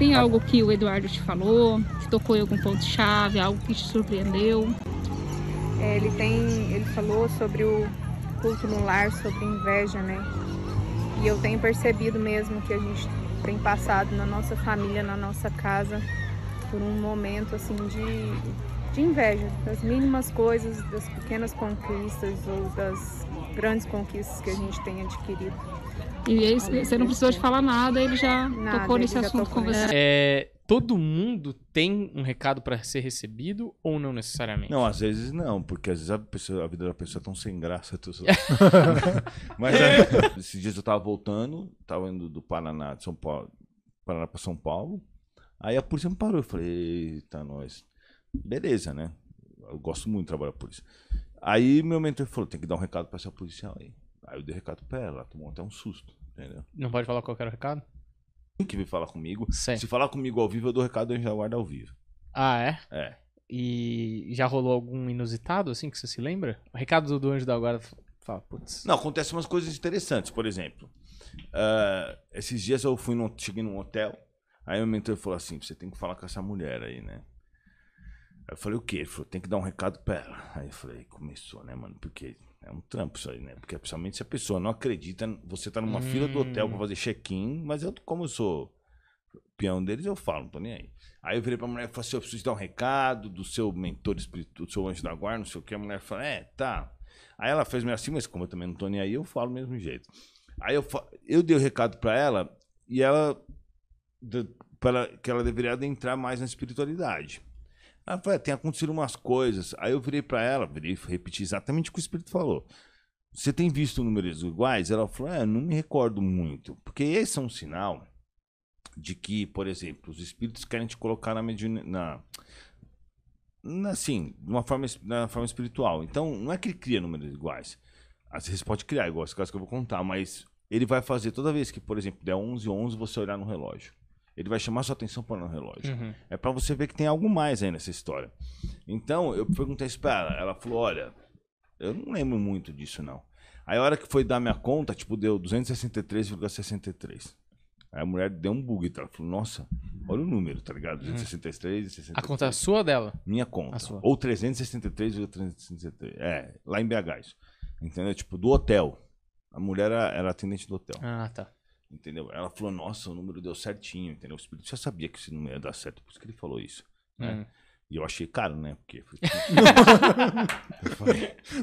Tem algo que o Eduardo te falou, que tocou em algum ponto-chave, algo que te surpreendeu? É, ele tem, ele falou sobre o culto no lar, sobre inveja, né? E eu tenho percebido mesmo que a gente tem passado na nossa família, na nossa casa, por um momento assim de, de inveja das mínimas coisas, das pequenas conquistas ou das grandes conquistas que a gente tem adquirido. E aí, você não precisou de falar nada, ele já Nada, tocou nesse já assunto tocou com você. É, todo mundo tem um recado pra ser recebido ou não necessariamente? Não, às vezes não, porque às vezes a, pessoa- a vida da pessoa é tão sem graça. tô. Mas é, esses dias eu tava voltando, tava indo do Paraná, de São Paulo, Paraná pra São Paulo. Aí a polícia me parou. Eu falei, eita, nós. Beleza, né? Eu gosto muito de trabalhar por isso. Aí meu mentor falou, tem que dar um recado pra essa policial aí. Aí eu dei recado pra ela, ela tomou até um susto, entendeu? Não pode falar qual que era o recado? Tem que vir falar comigo. Sei. Se falar comigo ao vivo, eu dou recado e já guardo ao vivo. Ah, é? É. E já rolou algum inusitado, assim, que você se lembra? O recado do, Anjo da Guarda fala, putz. Não, acontecem umas coisas interessantes, por exemplo. ah, esses dias eu fui num, cheguei num hotel, aí o mentor falou assim, você tem que falar com essa mulher aí, né? Aí eu falei, o quê? Ele falou, tem que dar um recado pra ela. Aí eu falei, começou, né, mano? Porque é um trampo isso aí, né? Porque principalmente se a pessoa não acredita, você tá numa fila do hotel pra fazer check-in, mas eu, como eu sou peão deles, eu falo, não tô nem aí. Aí eu virei pra mulher e falei assim, eu preciso dar um recado do seu mentor espiritual, do seu anjo da guarda, não sei o que. A mulher falou, é, tá. Aí ela fez meio assim, mas como eu também não tô nem aí, eu falo do mesmo jeito. Aí eu, eu dei o recado pra ela e ela, de- pra que ela deveria adentrar mais na espiritualidade. Ela falou, é, tem acontecido umas coisas. Aí eu virei pra ela, virei, repeti exatamente o que o espírito falou. Você tem visto números iguais? Ela falou, é, não me recordo muito. Porque esse é um sinal de que, por exemplo, os espíritos querem te colocar na. Na, assim, de uma forma, na forma espiritual. Então, não é que ele cria números iguais. Às vezes pode criar, igual esse caso que eu vou contar, mas ele vai fazer toda vez que, por exemplo, der 11 11 você olhar no relógio. Ele vai chamar sua atenção para no relógio. Uhum. É pra você ver que tem algo mais aí nessa história. Então, eu perguntei isso pra ela. Ela falou: olha, eu não lembro muito disso, não. Aí a hora que foi dar minha conta, tipo, deu 263,63. Aí a mulher deu um bug, tá? Ela falou, nossa, olha o número, tá ligado? 263 e 63. A conta é sua ou dela? Minha conta. A sua. Ou 363,363. É, lá em BH isso. Entendeu? Tipo, do hotel. A mulher era, era atendente do hotel. Ah, tá. Entendeu? Ela falou, nossa, o número deu certinho, entendeu? O espírito já sabia que esse número ia dar certo, por isso que ele falou isso. né? Hum. E eu achei caro, né? Porque.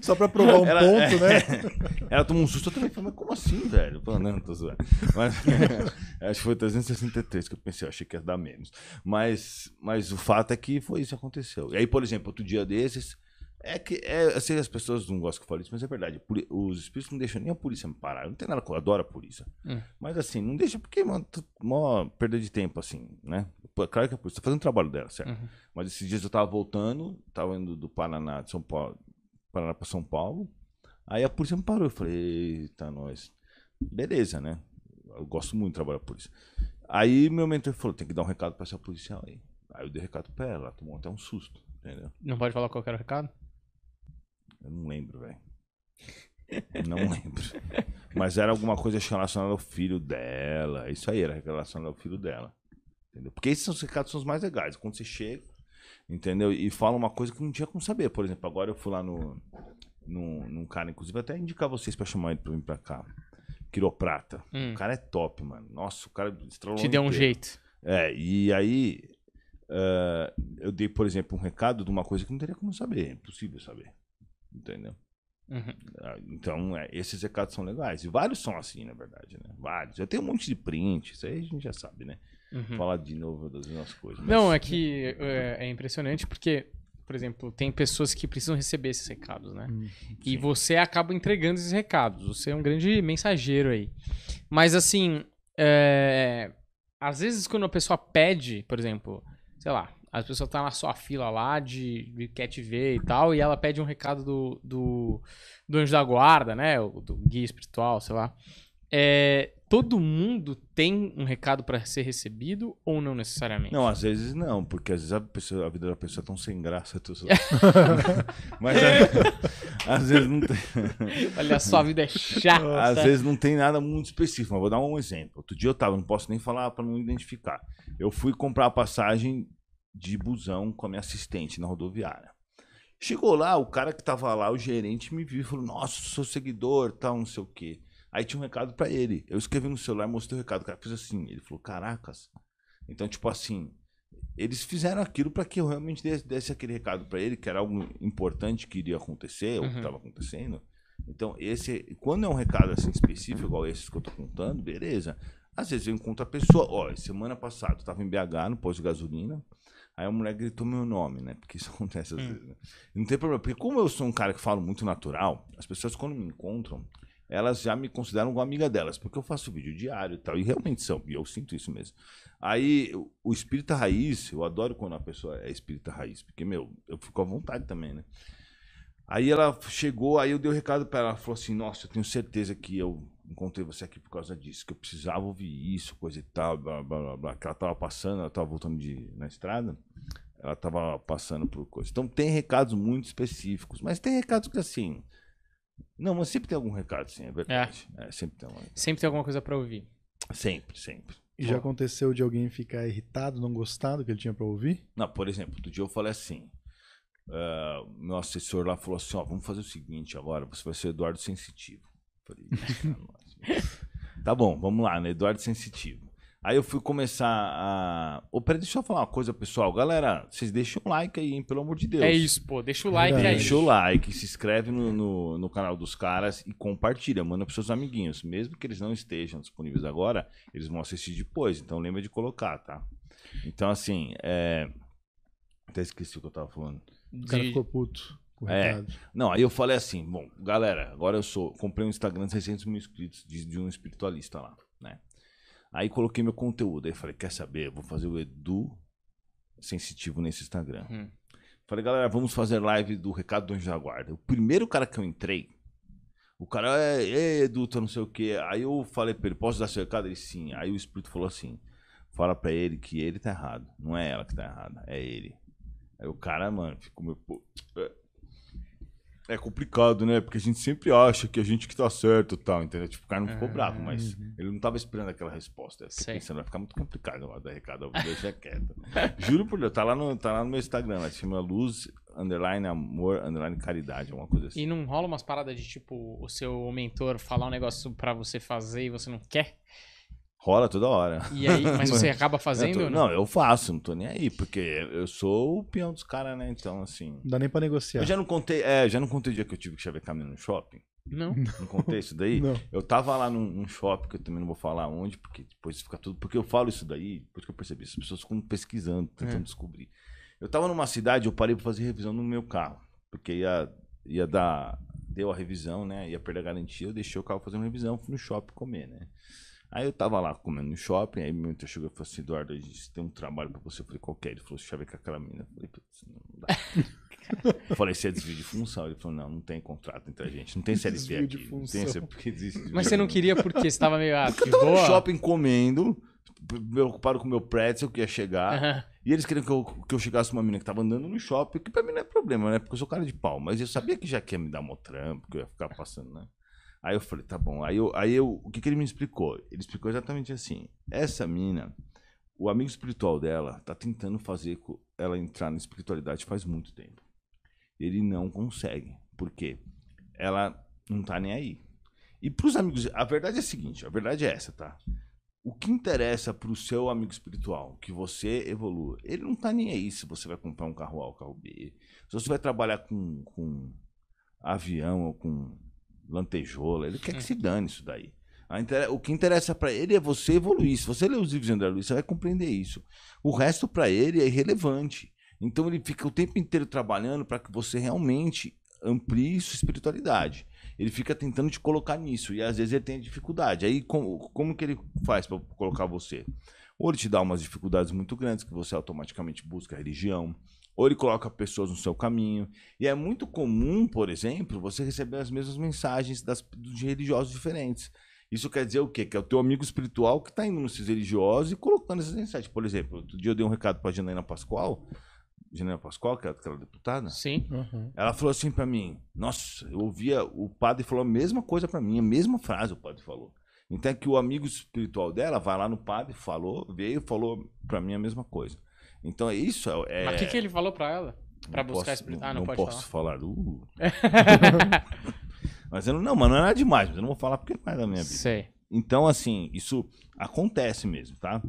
Só pra provar um Ela- ponto, né? Ela tomou um susto, eu também falei, mas como assim, velho? Eu falei, não, tô zoando. Mas, acho que foi 363 que eu pensei, eu achei que ia dar menos. Mas, mas o fato é que foi isso que aconteceu. E aí, por exemplo, outro dia desses, é que, é, eu sei que as pessoas não gostam que eu fale isso, mas é verdade. Os espíritos não deixam nem a polícia me parar. Eu não tenho nada com eu adoro a polícia. Hum. Mas assim, não deixa porque, mano, mó perda de tempo, assim, né? Pô, Claro que a polícia tá fazendo o trabalho dela, certo? Uhum. Mas esses dias eu tava voltando, tava indo do Paraná, de São Paulo, Paraná pra São Paulo. Aí a polícia me parou. Eu falei, eita, nós. Beleza, né? Eu gosto muito de trabalhar por isso. Aí meu mentor falou, tem que dar um recado pra essa policial aí. Aí eu dei recado pra ela, ela tomou até um susto, entendeu? Não pode falar qual que era o recado? Eu não lembro, velho. Não lembro. Mas era alguma coisa relacionada ao filho dela. Isso aí era relacionado ao filho dela. Entendeu? Porque esses são os recados são os mais legais. Quando você chega, entendeu? E fala uma coisa que não tinha como saber. Por exemplo, agora eu fui lá no, no, num cara, inclusive, até indicar vocês pra chamar ele pra vir pra cá. Quiroprata. Hum. O cara é top, mano. Nossa, o cara estralou Te deu um inteiro. jeito. É, e aí eh, eu dei, por exemplo, um recado de uma coisa que não teria como saber. É impossível saber. Entendeu? Uhum. Ah, Então, é, esses recados são legais. E vários são assim, na verdade, né? Vários. Eu tenho um monte de print, isso aí a gente já sabe, né? Uhum. Falar de novo das mesmas coisas. mas- Não, é que é, é impressionante porque, por exemplo, tem pessoas que precisam receber esses recados, né? E sim. você acaba entregando esses recados. Você é um grande mensageiro aí. Mas assim, é, às vezes quando a pessoa pede, por exemplo, sei lá, a pessoa tá na sua fila lá de, de quer te ver e tal, e ela pede um recado do, do, do anjo da guarda, né? O do guia espiritual, sei lá. É, todo mundo tem um recado pra ser recebido ou não necessariamente? Não, às vezes não, porque às vezes a, pessoa- a vida da pessoa é tão sem graça. zoando. Mas é, Às vezes não tem. Olha, a sua vida é chata. Às vezes não tem nada muito específico, mas vou dar um exemplo. Outro dia eu tava, não posso nem falar para não identificar. Eu fui comprar a passagem de busão com a minha assistente na rodoviária. Chegou lá, o cara que tava lá, o gerente, me viu e falou: Nossa, sou seguidor, tal, não sei o quê. Aí tinha um recado para ele. Eu escrevi no celular, mostrei o recado. O cara fez assim. Ele falou: Caracas. Então, tipo assim, eles fizeram aquilo para que eu realmente desse, desse aquele recado para ele, que era algo importante que iria acontecer, ou que Uhum. estava acontecendo. Então, esse, quando é um recado assim específico, igual esse que eu tô contando, beleza. Às vezes eu encontro a pessoa, ó, semana passada eu tava em BH, no posto de gasolina, aí a mulher gritou meu nome, né? Porque isso acontece às Hum. vezes, né? Não tem problema, porque como eu sou um cara que falo muito natural, as pessoas quando me encontram, elas já me consideram uma amiga delas, porque eu faço vídeo diário e tal, e realmente são, e eu sinto isso mesmo. Aí, o- espírita raiz, eu adoro quando a pessoa é espírita raiz, porque, meu, eu fico à vontade também, né? Aí ela chegou, aí eu dei o recado pra ela, ela falou assim, nossa, eu tenho certeza que eu encontrei você aqui por causa disso, que eu precisava ouvir isso, coisa e tal, blá, blá, blá, blá. Que ela tava passando, ela tava voltando de, na estrada, ela tava passando por coisa. Então tem recados muito específicos, mas tem recados que assim... Não, mas sempre tem algum recado, sim, é verdade. É, sempre tem recado. Sempre tem alguma coisa pra ouvir. Sempre, sempre. E já aconteceu de alguém ficar irritado, não gostar do que ele tinha pra ouvir? Não, por exemplo, outro dia eu falei assim. ah, meu assessor lá falou assim: ó, vamos fazer o seguinte agora, você vai ser Eduardo Sensitivo. Falei, tá bom, vamos lá, né? Eduardo Sensitivo. Aí eu fui começar a. Ô, peraí, deixa eu falar uma coisa, pessoal. Galera, vocês deixem um like aí, hein, pelo amor de Deus. É isso, pô. Deixa o like Verdade. aí. Deixa o like, se inscreve no, no, no canal dos caras e compartilha, manda pros seus amiguinhos. Mesmo que eles não estejam disponíveis agora, eles vão assistir depois. Então lembra de colocar, tá? Então, assim, é. Até esqueci o que eu tava falando. O cara De- ficou puto o É. Não, aí eu falei assim, bom, galera, agora eu sou. Comprei um Instagram de 600 mil inscritos de, de um espiritualista lá, né? Aí coloquei meu conteúdo. Aí falei, quer saber? Vou fazer o Edu Sensitivo nesse Instagram. Hum. Falei, galera, vamos fazer live do Recado do Anjo da Guarda. O primeiro cara que eu entrei, o cara, é, é Edu, tá não sei o quê. Aí eu falei pra ele, posso dar seu recado? Ele, sim. Aí o Espírito falou assim, fala pra ele que ele tá errado. Não é ela que tá errada, é ele. Aí o cara, mano, ficou meio... é- complicado, né? Porque a gente sempre acha que a gente que tá certo e tal, entendeu? Tipo, o cara não ficou bravo, mas ele não tava esperando aquela resposta. Eu fiquei pensando, vai ficar muito complicado agora dar recado, eu vou deixar quieto. Juro por Deus, tá lá no, tá lá no meu Instagram, lá, chama Luz, underline amor, underline caridade, alguma coisa assim. E não rola umas paradas de tipo, o seu mentor falar um negócio pra você fazer e você não quer? Rola toda hora. E aí, mas você acaba Eu fazendo tô- não? não, eu faço, não tô nem aí, porque eu sou o peão dos caras, né? Então, assim. Não dá nem pra negociar. Eu já não contei, é, já não contei o dia que eu tive que chavecar menino no shopping. Não. Não contei isso daí? Não. Eu tava lá num, num shopping, que eu também não vou falar onde, porque depois fica tudo. Porque eu falo isso daí, depois que eu percebi, as pessoas ficam pesquisando, tentando É. descobrir. Eu tava numa cidade, eu parei pra fazer revisão no meu carro. Porque ia, ia dar. Deu a revisão, né? Ia perder a garantia, eu deixei o carro fazendo revisão, fui no shopping comer, né? Aí eu tava lá comendo no shopping, aí meu mentor chegou e falou assim, Eduardo, a gente tem um trabalho pra você. Eu falei, qualquer? Ele falou, chave com aquela mina. Eu falei, putz, não dá. Eu falei, se é desvio de função. Ele falou, não, não tem contrato entre a gente, não tem CLT Desvio de aqui. Não tem porque existe desvio Mas você não queria porque você tava meio ah, Porque eu tava boa? no shopping comendo, preocupado com o meu pretzel que ia chegar. E eles queriam que eu, que eu chegasse uma menina que tava andando no shopping, que pra mim não é problema, né? Porque eu sou cara de pau. Mas eu sabia que já quer me dar um trampo, que eu ia ficar passando, né? Aí eu falei, tá bom. Aí eu, aí eu o que, que ele me explicou? Ele explicou exatamente assim: essa mina, o amigo espiritual dela, tá tentando fazer ela entrar na espiritualidade faz muito tempo. Ele não consegue. Por quê? Ela não tá nem aí. E pros amigos, a verdade é a seguinte: a verdade é essa, tá? O que interessa pro seu amigo espiritual, que você evolua, ele não tá nem aí se você vai comprar um carro A ou carro B, se você vai trabalhar com, com avião ou com lantejola, ele quer que se dane isso daí. Inter- O que interessa pra ele é você evoluir. Se você ler os livros de André Luiz, você vai compreender isso. O resto pra ele é irrelevante. Então ele fica o tempo inteiro trabalhando para que você realmente amplie sua espiritualidade. Ele fica tentando te colocar nisso e às vezes ele tem dificuldade. Aí como, como que ele faz para colocar você? Ou ele te dá umas dificuldades muito grandes que você automaticamente busca a religião, ou ele coloca pessoas no seu caminho. E é muito comum, por exemplo, você receber as mesmas mensagens das, de religiosos diferentes. Isso quer dizer o quê? Que é o teu amigo espiritual que está indo nesses religiosos e colocando essas mensagens. Por exemplo, outro dia eu dei um recado para a Janaína Pascoal, Janela Pascoal, que é aquela deputada, Sim. Uhum. ela falou assim pra mim: Nossa, eu ouvia o padre falou a mesma coisa pra mim, a mesma frase o padre falou. Então é que o amigo espiritual dela vai lá no padre, falou, veio e falou pra mim a mesma coisa. Então é isso. É, Mas o que, que ele falou pra ela? Pra não buscar? Não, Ah, não, não pode posso falar. Uh. mas eu não, não, mas não é nada demais, mas eu não vou falar porque não é da minha vida. Sei. Então, assim, isso acontece mesmo, tá?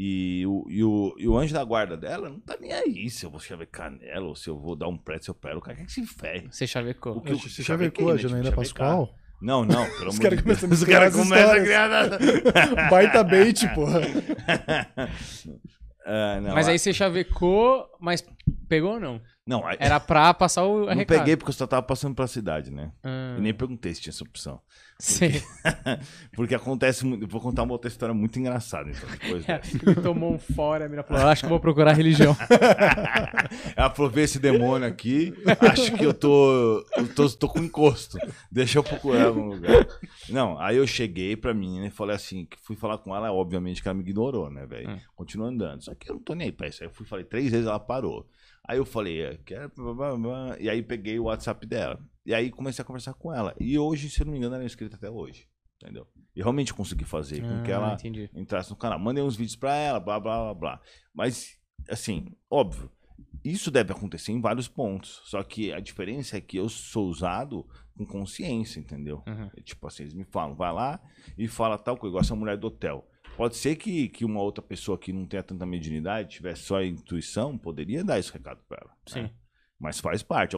E o, e, o, e o anjo da guarda dela não tá nem aí se eu vou chavecar nela ou se eu vou dar um pré se eu pego. O cara quer que se ferre. Você chavecou. O que eu Você chavecou a né? Tipo, Janaína chavecar. Pascoal? Não, não, pelo amor de começam Deus. Os caras as começam a criar. Baita bait, porra. Ah, não, Mas aí você chavecou, mas pegou ou não? Não, aí- Era pra passar o não recado. peguei porque eu só tava passando pela cidade, né? Ah, E nem perguntei se tinha essa opção. Sim. Porque acontece muito. eu Vou contar uma outra história muito engraçada, então, depois dessa. Ele tomou um fora, a mina falou, acho que eu vou procurar religião. Ela falou, vê esse demônio aqui, acho que eu tô, eu tô, tô com encosto. Deixa eu procurar algum lugar. Não, aí eu cheguei pra menina e falei assim, que fui falar com ela, obviamente que ela me ignorou, né, velho? Hum. Continua andando. Só que eu não tô nem aí pra isso. Aí eu fui falei três vezes, ela parou. Aí eu falei, é, quero... E aí peguei o WhatsApp dela. E aí comecei a conversar com ela. E hoje, se eu não me engano, ela é inscrita até hoje. Entendeu? E realmente consegui fazer com que Ah, ela entendi. entrasse no canal. Mandei uns vídeos pra ela, blá, blá, blá, blá. Mas, assim, óbvio, isso deve acontecer em vários pontos. Só que a diferença é que eu sou usado com consciência, entendeu? Uhum. É Tipo assim, eles me falam, vai lá e fala tal coisa, igual essa mulher do hotel. Pode ser que, que uma outra pessoa que não tenha tanta mediunidade, tivesse só a intuição, poderia dar esse recado pra ela. Sim. né? Mas faz parte.